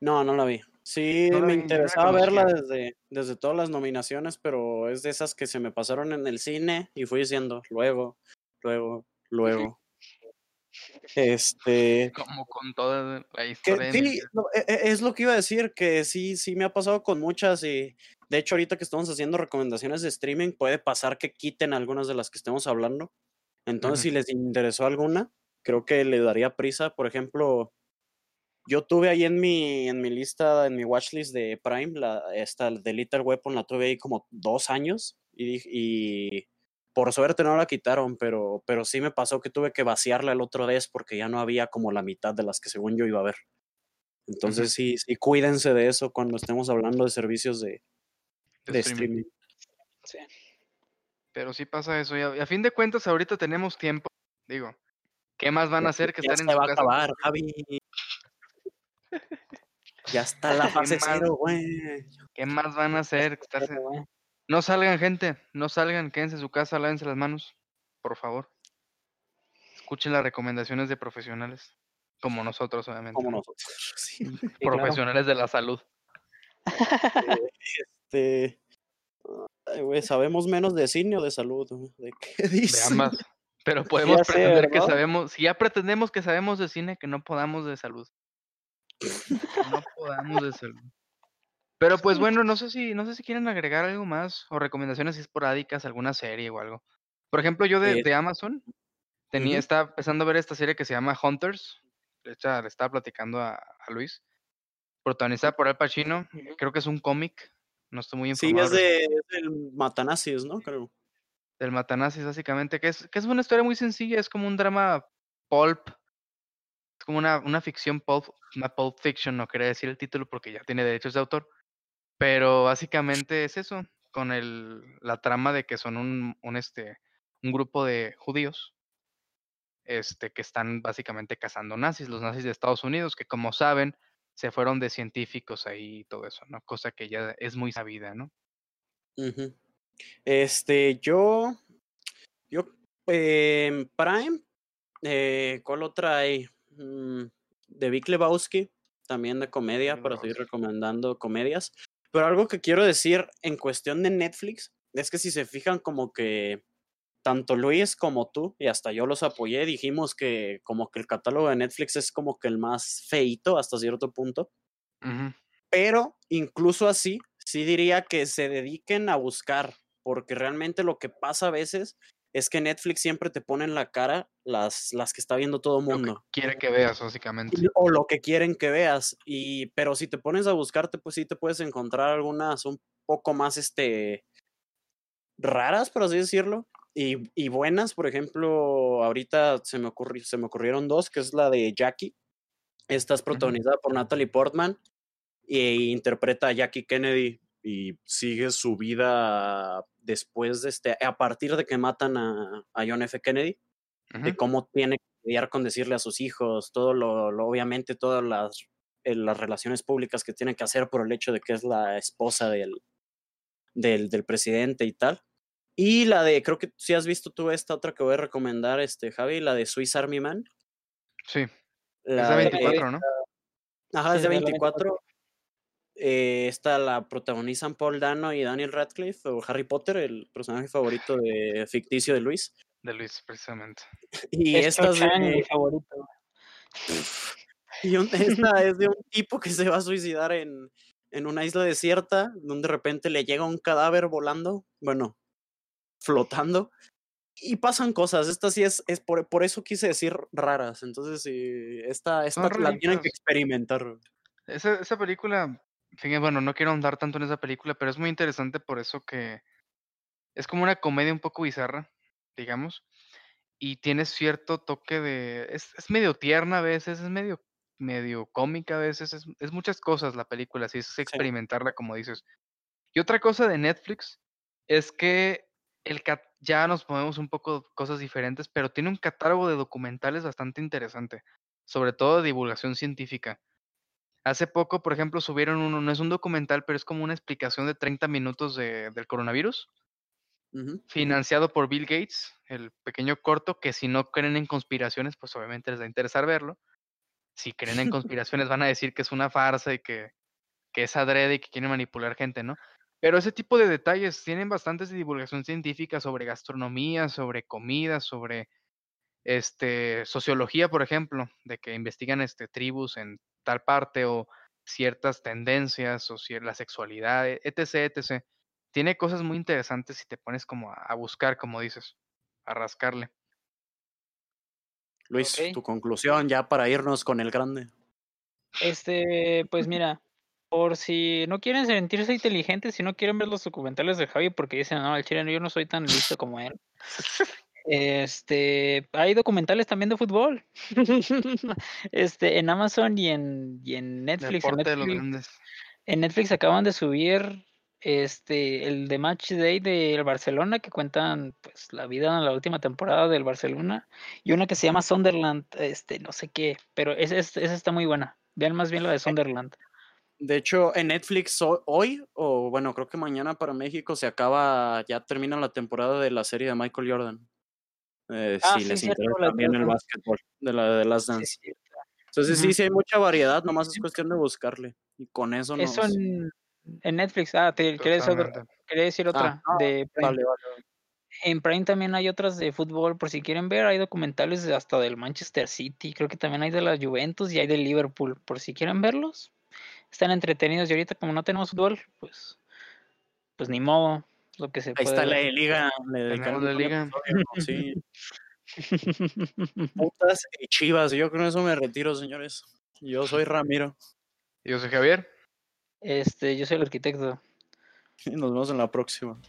No, no la vi. Sí, me interesaba verla desde, desde todas las nominaciones, pero es de esas que se me pasaron en el cine y fui diciendo luego, luego, luego. Este. Como con toda la historia. sí, e, e, es lo que iba a decir, que sí, sí me ha pasado con muchas y de hecho ahorita que estamos haciendo recomendaciones de streaming puede pasar que quiten algunas de las que estemos hablando. Entonces, si les interesó alguna, creo que le daría prisa. Por ejemplo, yo tuve ahí en mi, en mi lista, en mi watchlist de Prime, la, esta de Little Weapon, la tuve ahí como dos años y, y por suerte no la quitaron, pero, pero sí me pasó que tuve que vaciarla el otro vez porque ya no había como la mitad de las que según yo iba a ver. Entonces sí, sí, cuídense de eso cuando estemos hablando de servicios de, de, streaming. Sí. Pero sí pasa eso. Y a, fin de cuentas, ahorita tenemos tiempo. Digo, ¿qué más van a hacer que estar en se va a acabar, Javi. *laughs* ya está la fase cero, güey. ¿Qué más van a hacer? No salgan, gente. No salgan. Quédense en su casa, lávense las manos. Por favor. Escuchen las recomendaciones de profesionales. Como nosotros, obviamente. Como nosotros. *laughs* Profesionales de la salud. este. sabemos menos de cine o de salud. ¿De qué dices? Pero podemos pretender que sabemos. Si ya pretendemos que sabemos de cine, que no podamos de salud. *laughs* no podamos de salud. Pero pues bueno, no sé si, no sé si quieren agregar algo más o recomendaciones esporádicas, alguna serie o algo. Por ejemplo, yo de, de Amazon tenía, estaba empezando a ver esta serie que se llama Hunters. De hecho, le estaba platicando a, Luis. Protagonizada por Al Pacino. Creo que es un cómic. No estoy muy informado. Sí, es, de, del Matanazis, ¿no? Creo. Del Matanazis, básicamente. Que es, que es una historia muy sencilla. Es como un drama pulp. Es como una, una ficción pulp. Una pulp fiction, no quería decir el título porque ya tiene derechos de autor pero básicamente es eso, con el, la trama de que son un, un, este, un grupo de judíos este, que están básicamente cazando nazis, los nazis de Estados Unidos, que como saben, se fueron de científicos ahí y todo eso, ¿no? Cosa que ya es muy sabida, ¿no? Este, yo, yo, eh, Prime, eh, ¿cuál otra hay? Mm, de Vic Lebowski, también de comedia, para seguir recomendando comedias. Pero algo que quiero decir en cuestión de Netflix es que si se fijan como que tanto Luis como tú, y hasta yo los apoyé, dijimos que como que el catálogo de Netflix es como que el más feito hasta cierto punto. Pero incluso así, sí diría que se dediquen a buscar, porque realmente lo que pasa a veces es que Netflix siempre te pone en la cara las, las que está viendo todo el mundo. quiere que veas, básicamente. O lo que quieren que veas. Y, pero si te pones a buscarte, pues sí te puedes encontrar algunas un poco más este raras, por así decirlo. Y, y buenas, por ejemplo, ahorita se me, se me ocurrieron dos, que es la de Jackie. Esta es protagonizada por Natalie Portman e interpreta a Jackie Kennedy y sigue su vida después de este, a partir de que matan a, a John F. Kennedy, de cómo tiene que lidiar con decirle a sus hijos, todo lo, obviamente todas las, eh, las relaciones públicas que tiene que hacer por el hecho de que es la esposa del, del, del presidente y tal. Y la de, creo que si has visto tú esta otra que voy a recomendar, este, Javi, la de Swiss Army Man. Sí. La es de 24, ¿no? Ajá, es de 24. Eh, esta la protagonizan Paul Dano y Daniel Radcliffe, o Harry Potter, el personaje favorito de ficticio de Luis. De Luis, precisamente. *laughs* Y esta es de, mi favorito. *laughs* Y esta es de un tipo que se va a suicidar en, en una isla desierta, donde de repente le llega un cadáver volando, bueno, flotando, y pasan cosas. Esta sí es, es por, por eso quise decir raras. Entonces, sí, esta, esta la tienen que experimentar. Esa, esa película bueno, no quiero ahondar tanto en esa película, pero es muy interesante por eso que es como una comedia un poco bizarra, digamos, y tiene cierto toque de... Es, es medio tierna a veces, es medio, medio cómica a veces, es, es muchas cosas la película, así es experimentarla como dices. Y otra cosa de Netflix es que el ya nos ponemos un poco cosas diferentes, pero tiene un catálogo de documentales bastante interesante, sobre todo de divulgación científica. Hace poco, por ejemplo, subieron uno, no es un documental, pero es como una explicación de 30 minutos de, del coronavirus, financiado por Bill Gates, el pequeño corto, que si no creen en conspiraciones, pues obviamente les va a interesar verlo. Si creen en *laughs* conspiraciones van a decir que es una farsa y que, que es adrede y que quieren manipular gente, ¿no? Pero ese tipo de detalles tienen bastantes de divulgación científica sobre gastronomía, sobre comida, sobre este, sociología, por ejemplo, de que investigan este, tribus en tal parte o ciertas tendencias o la sexualidad, etc., etc. Tiene cosas muy interesantes si te pones como a, buscar, como dices, a rascarle. Luis, tu conclusión ya para irnos con el grande. Este, pues mira, por si no quieren sentirse inteligentes, si no quieren ver los documentales de Javi porque dicen, no, el chileno yo no soy tan listo como él. *laughs* Este, hay documentales también de fútbol. *laughs* este, en Amazon y en, y en Netflix. En Netflix, acaban de subir este el de Match Day del Barcelona que cuentan pues la vida en la última temporada del Barcelona y una que se llama Sunderland, este no sé qué, pero esa, esa está muy buena. Vean más bien la de Sunderland. De hecho, en Netflix hoy, o bueno, creo que mañana para México se acaba, ya termina la temporada de la serie de Michael Jordan. Eh, ah, si les interesa también el básquetbol de la de las Dance. Entonces sí, sí hay mucha variedad, nomás es cuestión de buscarle. Y con eso no. Eso en, en, Netflix, ah, te quería decir, otra ah, de Prime. En Prime también hay otras de fútbol, por si quieren ver, hay documentales hasta del Manchester City, creo que también hay de la Juventus y hay de Liverpool, por si quieren verlos. Están entretenidos y ahorita como no tenemos fútbol, pues pues ni modo, lo que se Ahí está la liga, la liga. Sí. *laughs* Putas y chivas. Yo con eso me retiro, señores. Yo soy Ramiro. Yo soy Javier. Este, yo soy el arquitecto. Nos vemos en la próxima.